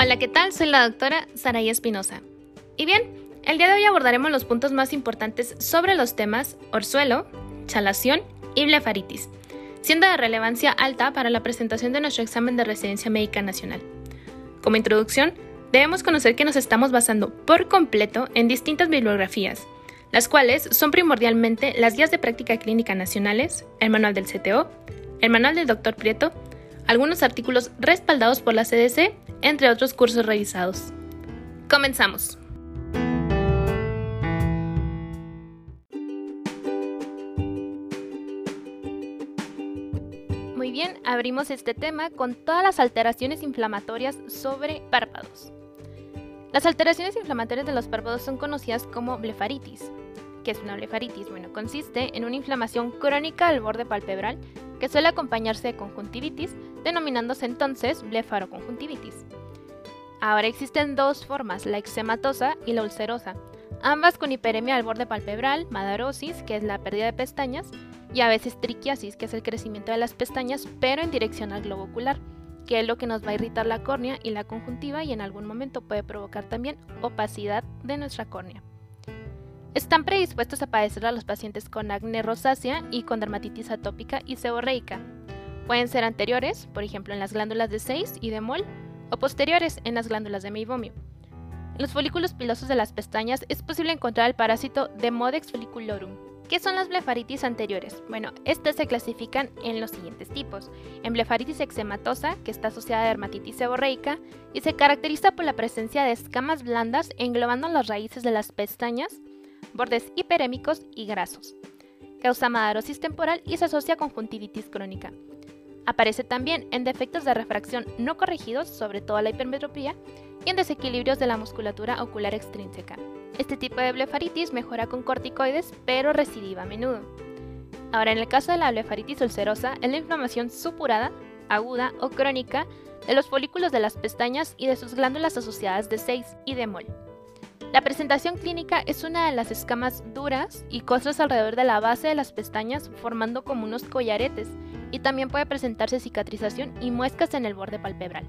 Hola, ¿qué tal? Soy la doctora Saraí Espinosa. Y bien, el día de hoy abordaremos los puntos más importantes sobre los temas orzuelo, chalación y blefaritis, siendo de relevancia alta para la presentación de nuestro examen de residencia médica nacional. Como introducción, debemos conocer que nos estamos basando por completo en distintas bibliografías, las cuales son primordialmente las guías de práctica clínica nacionales, el manual del CTO, el manual del Dr. Prieto, algunos artículos respaldados por la CDC, entre otros cursos revisados. Comenzamos. Muy bien, abrimos este tema con todas las alteraciones inflamatorias sobre párpados. Las alteraciones inflamatorias de los párpados son conocidas como blefaritis. ¿Qué es una blefaritis? Bueno, consiste en una inflamación crónica del borde palpebral que suele acompañarse de conjuntivitis, denominándose entonces blefaroconjuntivitis. Ahora existen dos formas, la eczematosa y la ulcerosa, ambas con hiperemia al borde palpebral, madarosis, que es la pérdida de pestañas, y a veces triquiasis, que es el crecimiento de las pestañas, pero en dirección al globo ocular, que es lo que nos va a irritar la córnea y la conjuntiva y en algún momento puede provocar también opacidad de nuestra córnea. Están predispuestos a padecer a los pacientes con acné rosácea y con dermatitis atópica y seborreica. Pueden ser anteriores, por ejemplo en las glándulas de 6 y de Mol, o posteriores en las glándulas de meibomio. En los folículos pilosos de las pestañas es posible encontrar el parásito Demodex folliculorum. ¿Qué son las blefaritis anteriores? Bueno, estas se clasifican en los siguientes tipos. En blefaritis eczematosa, que está asociada a dermatitis seborreica y se caracteriza por la presencia de escamas blandas englobando las raíces de las pestañas bordes hiperémicos y grasos. Causa madarosis temporal y se asocia a conjuntivitis crónica. Aparece también en defectos de refracción no corregidos, sobre todo la hipermetropía, y en desequilibrios de la musculatura ocular extrínseca. Este tipo de blefaritis mejora con corticoides, pero recidiva a menudo. Ahora, en el caso de la blefaritis ulcerosa, es la inflamación supurada, aguda o crónica de los folículos de las pestañas y de sus glándulas asociadas de 6 y de mol. La presentación clínica es una de las escamas duras y costras alrededor de la base de las pestañas formando como unos collaretes y también puede presentarse cicatrización y muescas en el borde palpebral.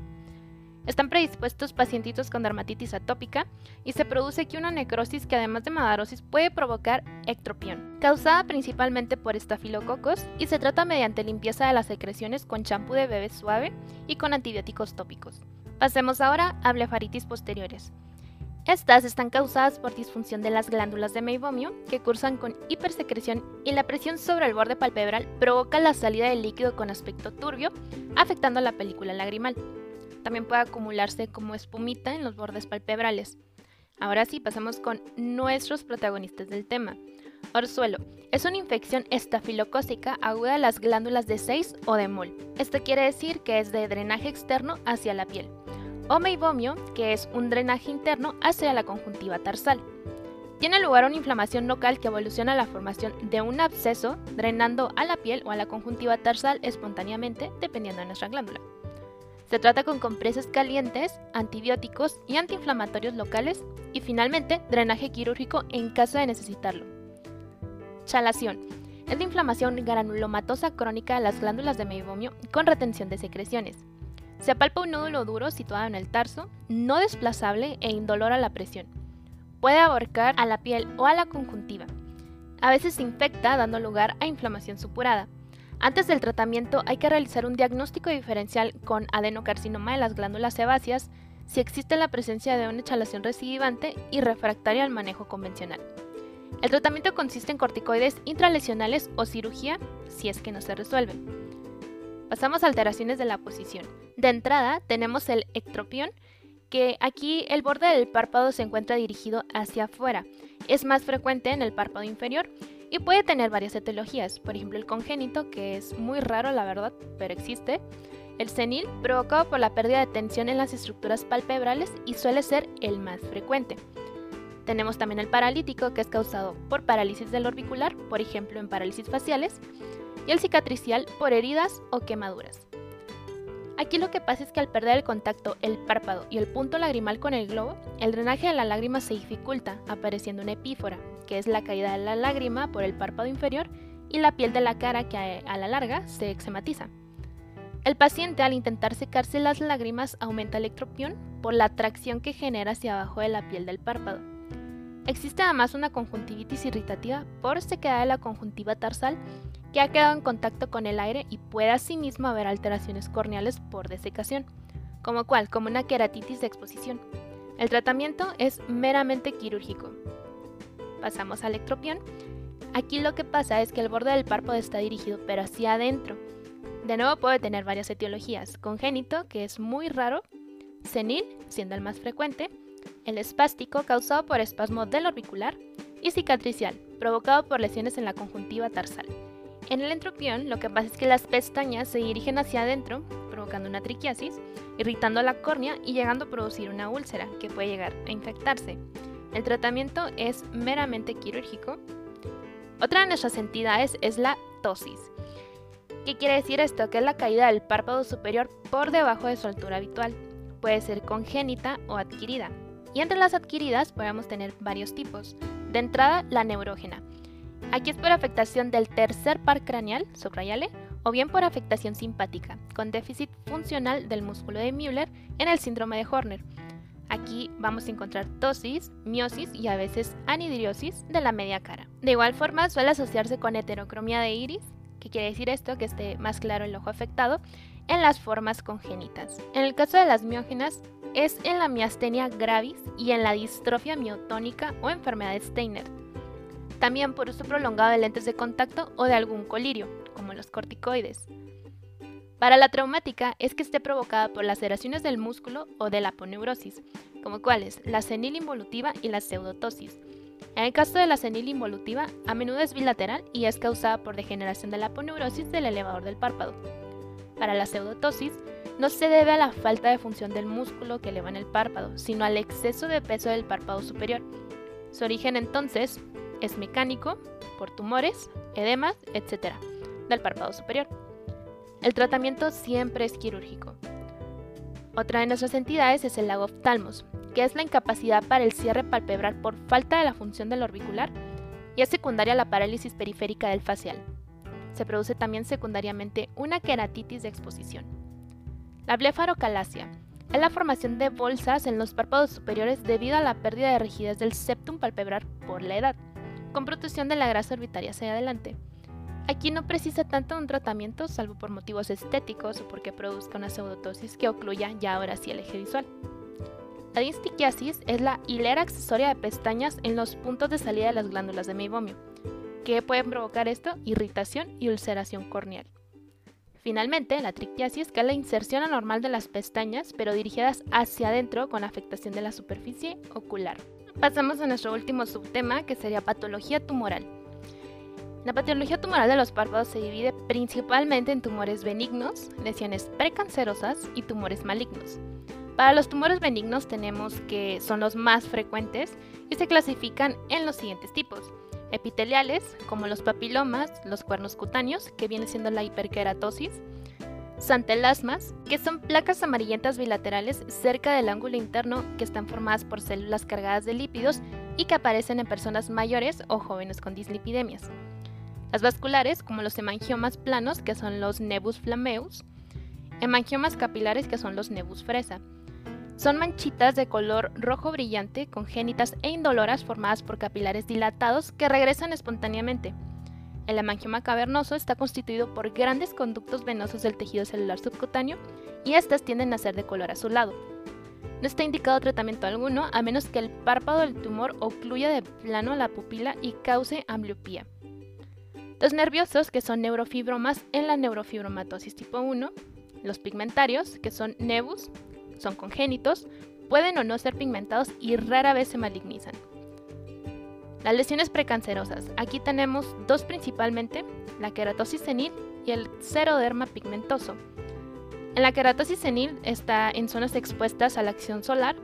Están predispuestos pacientitos con dermatitis atópica y se produce aquí una necrosis que además de madarosis puede provocar ectropión, causada principalmente por estafilococos y se trata mediante limpieza de las secreciones con champú de bebé suave y con antibióticos tópicos. Pasemos ahora a blefaritis posteriores. Estas están causadas por disfunción de las glándulas de meibomio que cursan con hipersecreción y la presión sobre el borde palpebral provoca la salida de líquido con aspecto turbio, afectando la película lagrimal. También puede acumularse como espumita en los bordes palpebrales. Ahora sí, pasamos con nuestros protagonistas del tema. Orzuelo es una infección estafilocócica aguda de las glándulas de 6 o de Mol. Esto quiere decir que es de drenaje externo hacia la piel o meibomio, que es un drenaje interno hacia la conjuntiva tarsal. Tiene lugar una inflamación local que evoluciona a la formación de un absceso, drenando a la piel o a la conjuntiva tarsal espontáneamente, dependiendo de nuestra glándula. Se trata con compresas calientes, antibióticos y antiinflamatorios locales y finalmente drenaje quirúrgico en caso de necesitarlo. Chalación. Es la inflamación granulomatosa crónica de las glándulas de meibomio con retención de secreciones. Se apalpa un nódulo duro situado en el tarso, no desplazable e indolor a la presión. Puede abarcar a la piel o a la conjuntiva. A veces se infecta dando lugar a inflamación supurada. Antes del tratamiento hay que realizar un diagnóstico diferencial con adenocarcinoma de las glándulas sebáceas si existe la presencia de una echalación recidivante y refractaria al manejo convencional. El tratamiento consiste en corticoides intralesionales o cirugía si es que no se resuelve. Pasamos a alteraciones de la posición. De entrada tenemos el ectropión, que aquí el borde del párpado se encuentra dirigido hacia afuera. Es más frecuente en el párpado inferior y puede tener varias etiologías, por ejemplo el congénito, que es muy raro la verdad, pero existe. El senil, provocado por la pérdida de tensión en las estructuras palpebrales y suele ser el más frecuente. Tenemos también el paralítico, que es causado por parálisis del orbicular, por ejemplo en parálisis faciales, y el cicatricial por heridas o quemaduras. Aquí lo que pasa es que al perder el contacto el párpado y el punto lagrimal con el globo, el drenaje de la lágrima se dificulta, apareciendo una epífora, que es la caída de la lágrima por el párpado inferior, y la piel de la cara que a la larga se eczematiza. El paciente al intentar secarse las lágrimas aumenta el ectropión por la atracción que genera hacia abajo de la piel del párpado. Existe además una conjuntivitis irritativa por sequedad de la conjuntiva tarsal que ha quedado en contacto con el aire y puede asimismo haber alteraciones corneales por desecación, como cual, como una queratitis de exposición. El tratamiento es meramente quirúrgico. Pasamos al ectropión. Aquí lo que pasa es que el borde del párpado está dirigido pero hacia adentro, de nuevo puede tener varias etiologías, congénito, que es muy raro, senil, siendo el más frecuente, el espástico, causado por espasmo del orbicular, y cicatricial, provocado por lesiones en la conjuntiva tarsal. En el entropión, lo que pasa es que las pestañas se dirigen hacia adentro, provocando una triquiasis, irritando la córnea y llegando a producir una úlcera, que puede llegar a infectarse. El tratamiento es meramente quirúrgico. Otra de nuestras entidades es la tosis. ¿Qué quiere decir esto? Que es la caída del párpado superior por debajo de su altura habitual. Puede ser congénita o adquirida. Y entre las adquiridas podemos tener varios tipos. De entrada, la neurógena. Aquí es por afectación del tercer par craneal, subrayale, o bien por afectación simpática, con déficit funcional del músculo de Müller en el síndrome de Horner. Aquí vamos a encontrar tosis, miosis y a veces anidriosis de la media cara. De igual forma, suele asociarse con heterocromía de iris, ¿Qué quiere decir esto? Que esté más claro el ojo afectado en las formas congénitas. En el caso de las miógenas, es en la miastenia gravis y en la distrofia miotónica o enfermedad de Steiner. También por uso prolongado de lentes de contacto o de algún colirio, como los corticoides. Para la traumática es que esté provocada por laceraciones del músculo o de la aponeurosis, como cuáles la senil involutiva y la pseudotosis, en el caso de la senil involutiva, a menudo es bilateral y es causada por degeneración de la aponeurosis del elevador del párpado. Para la pseudotosis, no se debe a la falta de función del músculo que eleva en el párpado, sino al exceso de peso del párpado superior. Su origen entonces es mecánico, por tumores, edemas, etc., del párpado superior. El tratamiento siempre es quirúrgico. Otra de nuestras entidades es el lago oftalmos, que es la incapacidad para el cierre palpebral por falta de la función del orbicular y es secundaria a la parálisis periférica del facial. Se produce también secundariamente una queratitis de exposición. La blefarocalasia es la formación de bolsas en los párpados superiores debido a la pérdida de rigidez del septum palpebral por la edad, con protección de la grasa orbitaria hacia adelante. Aquí no precisa tanto un tratamiento salvo por motivos estéticos o porque produzca una pseudotosis que ocluya ya ahora sí el eje visual. La distiquiasis es la hilera accesoria de pestañas en los puntos de salida de las glándulas de meibomio, que pueden provocar esto irritación y ulceración corneal. Finalmente, la triquiasis, que es la inserción anormal de las pestañas, pero dirigidas hacia adentro con afectación de la superficie ocular. Pasamos a nuestro último subtema, que sería patología tumoral. La patología tumoral de los párpados se divide principalmente en tumores benignos, lesiones precancerosas y tumores malignos. Para los tumores benignos tenemos que son los más frecuentes y se clasifican en los siguientes tipos. Epiteliales, como los papilomas, los cuernos cutáneos, que viene siendo la hiperkeratosis, santelasmas, que son placas amarillentas bilaterales cerca del ángulo interno que están formadas por células cargadas de lípidos y que aparecen en personas mayores o jóvenes con dislipidemias. Las vasculares, como los hemangiomas planos, que son los nebus flameus, hemangiomas capilares, que son los nebus fresa, son manchitas de color rojo brillante, congénitas e indoloras formadas por capilares dilatados que regresan espontáneamente. El hemangioma cavernoso está constituido por grandes conductos venosos del tejido celular subcutáneo y estas tienden a ser de color azulado. No está indicado tratamiento alguno a menos que el párpado del tumor ocluya de plano la pupila y cause ambliopía. Los nerviosos, que son neurofibromas en la neurofibromatosis tipo 1, los pigmentarios, que son nebus, son congénitos, pueden o no ser pigmentados y rara vez se malignizan. Las lesiones precancerosas. Aquí tenemos dos principalmente, la queratosis senil y el xeroderma pigmentoso. En la queratosis senil está en zonas expuestas a la acción solar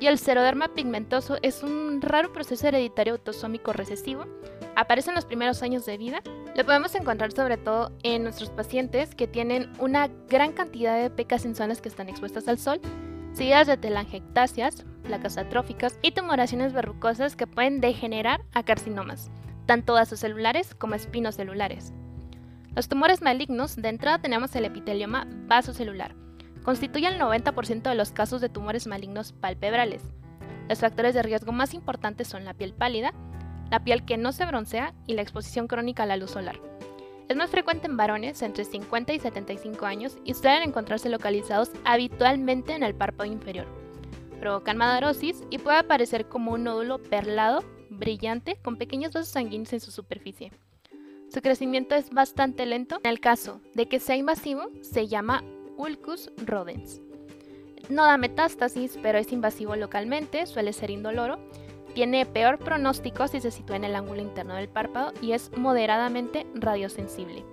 y el xeroderma pigmentoso es un raro proceso hereditario autosómico recesivo. Aparece en los primeros años de vida. Lo podemos encontrar sobre todo en nuestros pacientes que tienen una gran cantidad de pecas en zonas que están expuestas al sol seguidas de telangiectasias, placas atróficas y tumoraciones verrucosas que pueden degenerar a carcinomas, tanto vasocelulares como espinocelulares. Los tumores malignos, de entrada tenemos el epitelioma vasocelular. Constituye el 90% de los casos de tumores malignos palpebrales. Los factores de riesgo más importantes son la piel pálida, la piel que no se broncea y la exposición crónica a la luz solar. Es más frecuente en varones entre 50 y 75 años y suelen encontrarse localizados habitualmente en el párpado inferior. Provocan madarosis y puede aparecer como un nódulo perlado, brillante, con pequeños vasos sanguíneos en su superficie. Su crecimiento es bastante lento. En el caso de que sea invasivo, se llama Ulcus rodens. No da metástasis, pero es invasivo localmente, suele ser indoloro. Tiene peor pronóstico si se sitúa en el ángulo interno del párpado y es moderadamente radiosensible.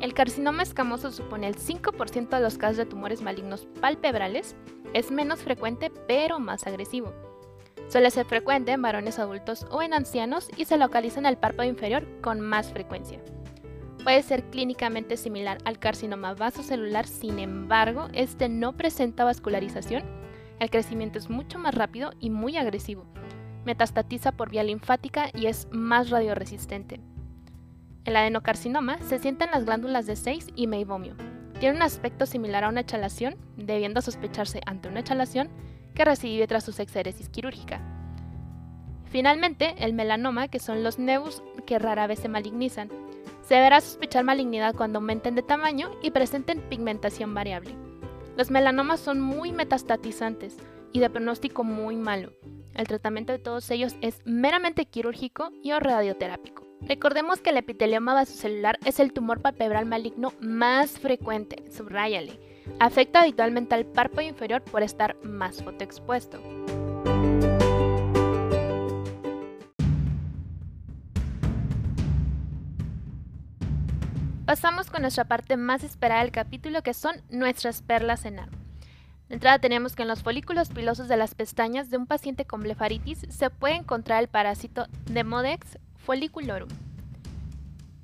El carcinoma escamoso supone el 5% de los casos de tumores malignos palpebrales, es menos frecuente pero más agresivo. Suele ser frecuente en varones adultos o en ancianos y se localiza en el párpado inferior con más frecuencia. Puede ser clínicamente similar al carcinoma vasocelular, sin embargo, este no presenta vascularización, el crecimiento es mucho más rápido y muy agresivo. Metastatiza por vía linfática y es más radioresistente. El adenocarcinoma se sienta en las glándulas de 6 y meibomio. Tiene un aspecto similar a una echalación, debiendo sospecharse ante una echalación que recibe tras su exéresis quirúrgica. Finalmente, el melanoma, que son los nebus que rara vez se malignizan. Se deberá sospechar malignidad cuando aumenten de tamaño y presenten pigmentación variable. Los melanomas son muy metastatizantes y de pronóstico muy malo. El tratamiento de todos ellos es meramente quirúrgico y o radioterápico. Recordemos que el epitelioma vasocelular es el tumor palpebral maligno más frecuente, subráyale, Afecta habitualmente al párpado inferior por estar más fotoexpuesto. Pasamos con nuestra parte más esperada del capítulo que son nuestras perlas en arma. De entrada tenemos que en los folículos pilosos de las pestañas de un paciente con blefaritis se puede encontrar el parásito Demodex folliculorum.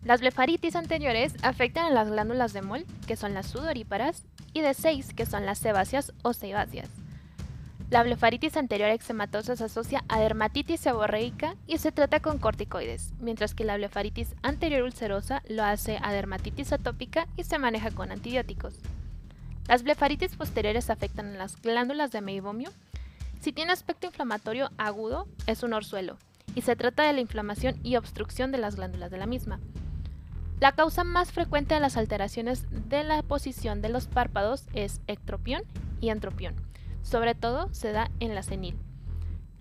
Las blefaritis anteriores afectan a las glándulas de Mol, que son las sudoríparas, y de 6, que son las sebáceas o sebáceas. La blefaritis anterior eczematosa se asocia a dermatitis seborreica y se trata con corticoides, mientras que la blefaritis anterior ulcerosa lo hace a dermatitis atópica y se maneja con antibióticos. Las blefaritis posteriores afectan a las glándulas de meibomio. Si tiene aspecto inflamatorio agudo, es un orzuelo, y se trata de la inflamación y obstrucción de las glándulas de la misma. La causa más frecuente de las alteraciones de la posición de los párpados es ectropión y entropión. Sobre todo se da en la senil.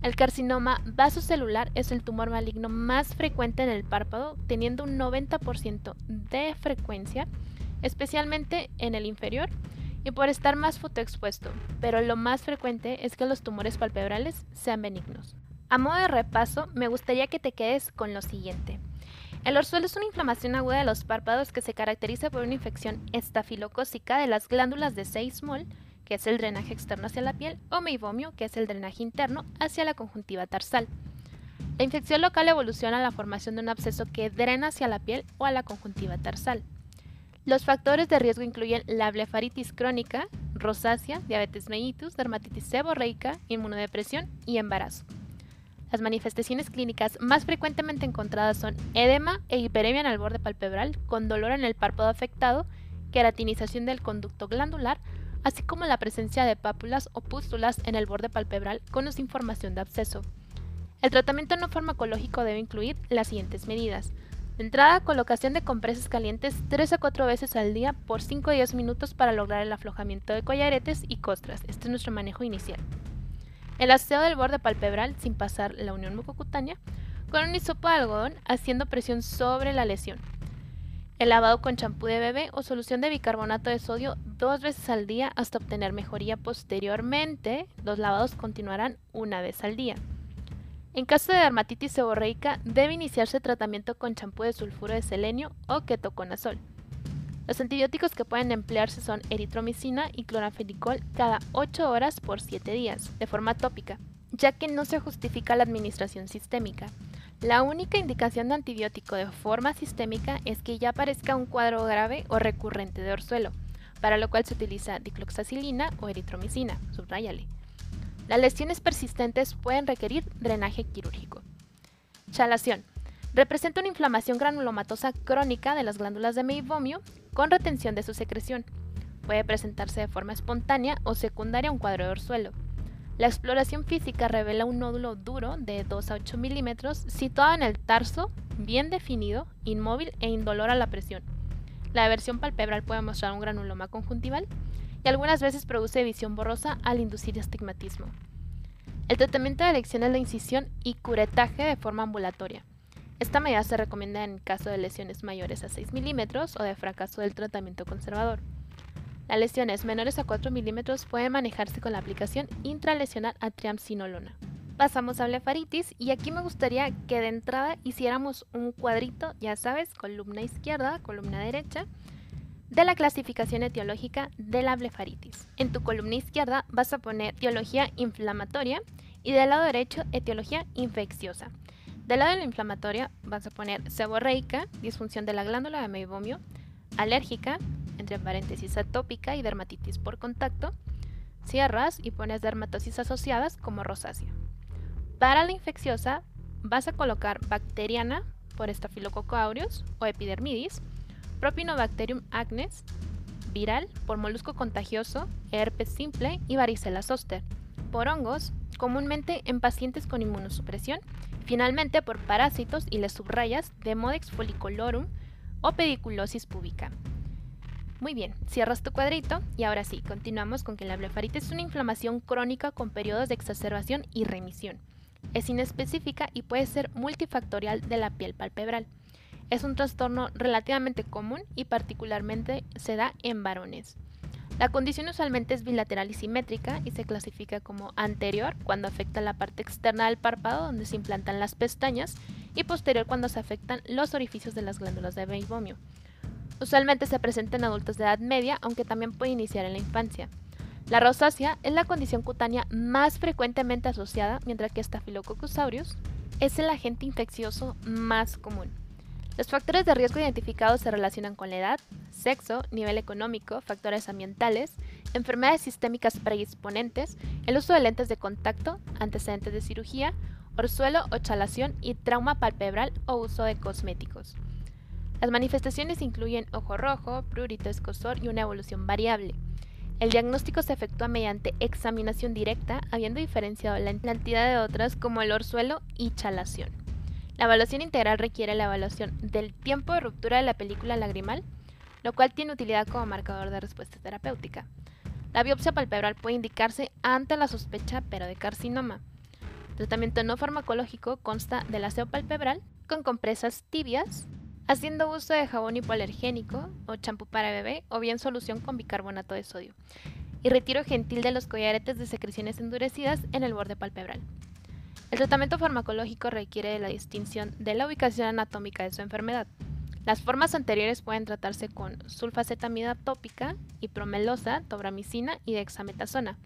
El carcinoma vasocelular es el tumor maligno más frecuente en el párpado, teniendo un 90% de frecuencia, especialmente en el inferior y por estar más fotoexpuesto, pero lo más frecuente es que los tumores palpebrales sean benignos. A modo de repaso, me gustaría que te quedes con lo siguiente. El orzuelo es una inflamación aguda de los párpados que se caracteriza por una infección estafilocócica de las glándulas de 6 mol, que es el drenaje externo hacia la piel, o meibomio, que es el drenaje interno hacia la conjuntiva tarsal. La infección local evoluciona a la formación de un absceso que drena hacia la piel o a la conjuntiva tarsal. Los factores de riesgo incluyen la blefaritis crónica, rosácea, diabetes mellitus, dermatitis seborreica, inmunodepresión y embarazo. Las manifestaciones clínicas más frecuentemente encontradas son edema e hiperemia en el borde palpebral, con dolor en el párpado afectado, queratinización del conducto glandular, así como la presencia de pápulas o pústulas en el borde palpebral con información de absceso. El tratamiento no farmacológico debe incluir las siguientes medidas. De entrada, colocación de compresas calientes 3 a 4 veces al día por 5 a 10 minutos para lograr el aflojamiento de collaretes y costras. Este es nuestro manejo inicial. El aseo del borde palpebral sin pasar la unión mucocutánea con un hisopo de algodón haciendo presión sobre la lesión. El lavado con champú de bebé o solución de bicarbonato de sodio dos veces al día hasta obtener mejoría posteriormente. Los lavados continuarán una vez al día. En caso de dermatitis seborreica, debe iniciarse tratamiento con champú de sulfuro de selenio o ketoconazol. Los antibióticos que pueden emplearse son eritromicina y cloranfenicol cada 8 horas por 7 días, de forma tópica, ya que no se justifica la administración sistémica. La única indicación de antibiótico de forma sistémica es que ya aparezca un cuadro grave o recurrente de orzuelo, para lo cual se utiliza dicloxacilina o eritromicina, subrayale. Las lesiones persistentes pueden requerir drenaje quirúrgico. Chalación. Representa una inflamación granulomatosa crónica de las glándulas de meibomio con retención de su secreción. Puede presentarse de forma espontánea o secundaria a un cuadro de orzuelo. La exploración física revela un nódulo duro de 2 a 8 milímetros situado en el tarso, bien definido, inmóvil e indolor a la presión. La versión palpebral puede mostrar un granuloma conjuntival y algunas veces produce visión borrosa al inducir astigmatismo. El tratamiento de elección es la incisión y curetaje de forma ambulatoria. Esta medida se recomienda en caso de lesiones mayores a 6 milímetros o de fracaso del tratamiento conservador. Las lesiones menores a 4 milímetros pueden manejarse con la aplicación intralesional a triamcinolona. Pasamos a blefaritis y aquí me gustaría que de entrada hiciéramos un cuadrito, ya sabes, columna izquierda, columna derecha, de la clasificación etiológica de la blefaritis. En tu columna izquierda vas a poner etiología inflamatoria y del lado derecho etiología infecciosa. Del lado de la inflamatoria vas a poner seborreica, disfunción de la glándula de meibomio, alérgica, entre paréntesis atópica y dermatitis por contacto, cierras y pones dermatosis asociadas como rosácea. Para la infecciosa vas a colocar bacteriana por Staphylococcus aureus o epidermidis, Propinobacterium acnes, viral por molusco contagioso, herpes simple y varicela zoster, por hongos, comúnmente en pacientes con inmunosupresión, finalmente por parásitos y las subrayas de Modex follicolorum o pediculosis púbica. Muy bien, cierras tu cuadrito y ahora sí, continuamos con que la blefaritis es una inflamación crónica con periodos de exacerbación y remisión. Es inespecífica y puede ser multifactorial de la piel palpebral. Es un trastorno relativamente común y particularmente se da en varones. La condición usualmente es bilateral y simétrica y se clasifica como anterior cuando afecta la parte externa del párpado donde se implantan las pestañas y posterior cuando se afectan los orificios de las glándulas de meibomio. Usualmente se presenta en adultos de edad media, aunque también puede iniciar en la infancia. La rosácea es la condición cutánea más frecuentemente asociada, mientras que Staphylococcus aureus es el agente infeccioso más común. Los factores de riesgo identificados se relacionan con la edad, sexo, nivel económico, factores ambientales, enfermedades sistémicas predisponentes, el uso de lentes de contacto, antecedentes de cirugía, orzuelo o chalación y trauma palpebral o uso de cosméticos. Las manifestaciones incluyen ojo rojo, prurito, escosor y una evolución variable. El diagnóstico se efectúa mediante examinación directa, habiendo diferenciado la entidad de otras como el orzuelo y chalación. La evaluación integral requiere la evaluación del tiempo de ruptura de la película lagrimal, lo cual tiene utilidad como marcador de respuesta terapéutica. La biopsia palpebral puede indicarse ante la sospecha, pero de carcinoma. Tratamiento no farmacológico consta del aseo palpebral con compresas tibias, haciendo uso de jabón hipoalergénico o champú para bebé o bien solución con bicarbonato de sodio, y retiro gentil de los collaretes de secreciones endurecidas en el borde palpebral. El tratamiento farmacológico requiere de la distinción de la ubicación anatómica de su enfermedad. Las formas anteriores pueden tratarse con sulfacetamida tópica, hipromelosa, tobramicina y dexametasona.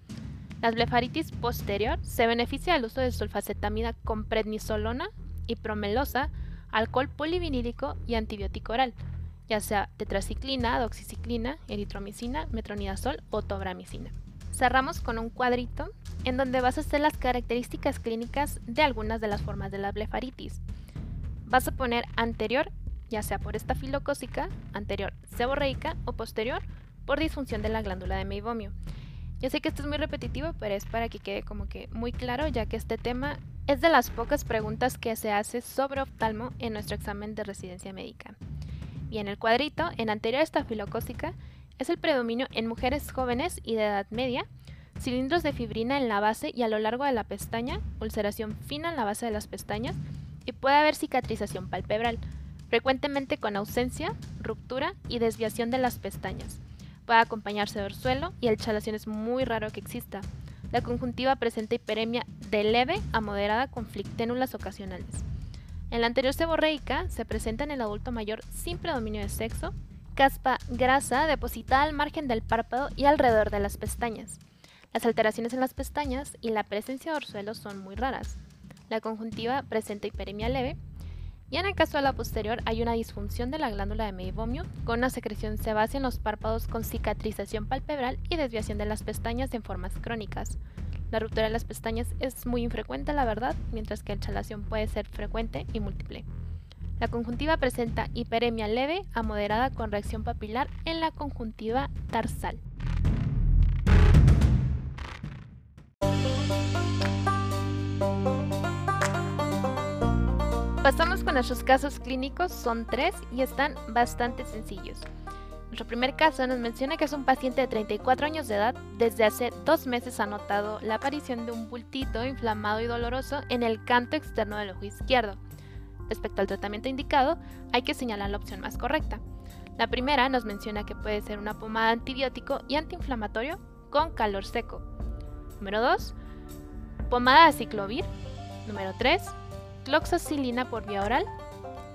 La blefaritis posterior se beneficia del uso de sulfacetamida con prednisolona, hipromelosa, alcohol polivinílico y antibiótico oral, ya sea tetraciclina, doxiciclina, eritromicina, metronidazol o tobramicina. Cerramos con un cuadrito en donde vas a hacer las características clínicas de algunas de las formas de la blefaritis. Vas a poner anterior, ya sea por estafilocócica, anterior seborreica o posterior por disfunción de la glándula de meibomio. Yo sé que esto es muy repetitivo, pero es para que quede como que muy claro, ya que este tema es de las pocas preguntas que se hace sobre oftalmo en nuestro examen de residencia médica. Bien, el cuadrito en anterior estafilocócica es el predominio en mujeres jóvenes y de edad media, cilindros de fibrina en la base y a lo largo de la pestaña, ulceración fina en la base de las pestañas y puede haber cicatrización palpebral, frecuentemente con ausencia, ruptura y desviación de las pestañas. Puede acompañarse de orzuelo y el chalación es muy raro que exista. La conjuntiva presenta hiperemia de leve a moderada con flicténulas ocasionales. En la anterior seborreica se presenta en el adulto mayor sin predominio de sexo, caspa grasa depositada al margen del párpado y alrededor de las pestañas. Las alteraciones en las pestañas y la presencia de orzuelos son muy raras. La conjuntiva presenta hiperemia leve y en el caso de la posterior hay una disfunción de la glándula de meibomio con una secreción sebácea en los párpados con cicatrización palpebral y desviación de las pestañas en formas crónicas. La ruptura de las pestañas es muy infrecuente, la verdad, mientras que la chalación puede ser frecuente y múltiple. La conjuntiva presenta hiperemia leve a moderada con reacción papilar en la conjuntiva tarsal. Pasamos con nuestros casos clínicos, son tres y están bastante sencillos. Nuestro primer caso nos menciona que es un paciente de 34 años de edad. Desde hace dos meses ha notado la aparición de un bultito inflamado y doloroso en el canto externo del ojo izquierdo. Respecto al tratamiento indicado, hay que señalar la opción más correcta. La primera nos menciona que puede ser una pomada antibiótico y antiinflamatorio con calor seco. Número 2, pomada aciclovir. Número 3, cloxacilina por vía oral.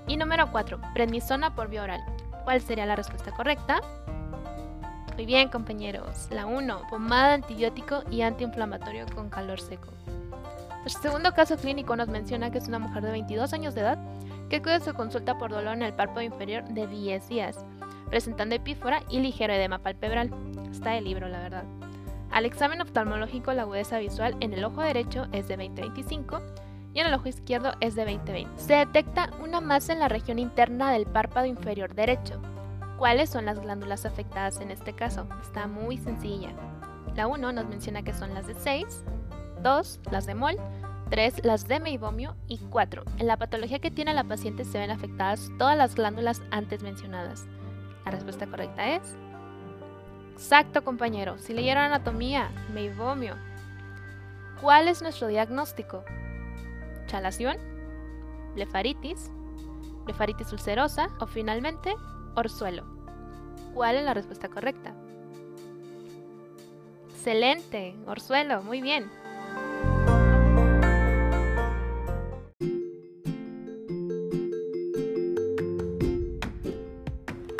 Y número 4, prednisona por vía oral. ¿Cuál sería la respuesta correcta? Muy bien, compañeros. La 1, pomada antibiótico y antiinflamatorio con calor seco. Nuestro segundo caso clínico nos menciona que es una mujer de 22 años de edad que acude a su consulta por dolor en el párpado inferior de 10 días, presentando epífora y ligero edema palpebral. Está el libro, la verdad. Al examen oftalmológico, la agudeza visual en el ojo derecho es de 20-25 y en el ojo izquierdo es de 20-20. Se detecta una masa en la región interna del párpado inferior derecho. ¿Cuáles son las glándulas afectadas en este caso? Está muy sencilla. La 1 nos menciona que son las de 6, 2 las de Mol, 3 las de meibomio y 4. En la patología que tiene la paciente se ven afectadas todas las glándulas antes mencionadas. La respuesta correcta es... Exacto, compañero. Si leyeron anatomía, meibomio. ¿Cuál es nuestro diagnóstico? chalación, blefaritis, blefaritis ulcerosa o finalmente orzuelo. ¿Cuál es la respuesta correcta? Excelente, orzuelo, muy bien.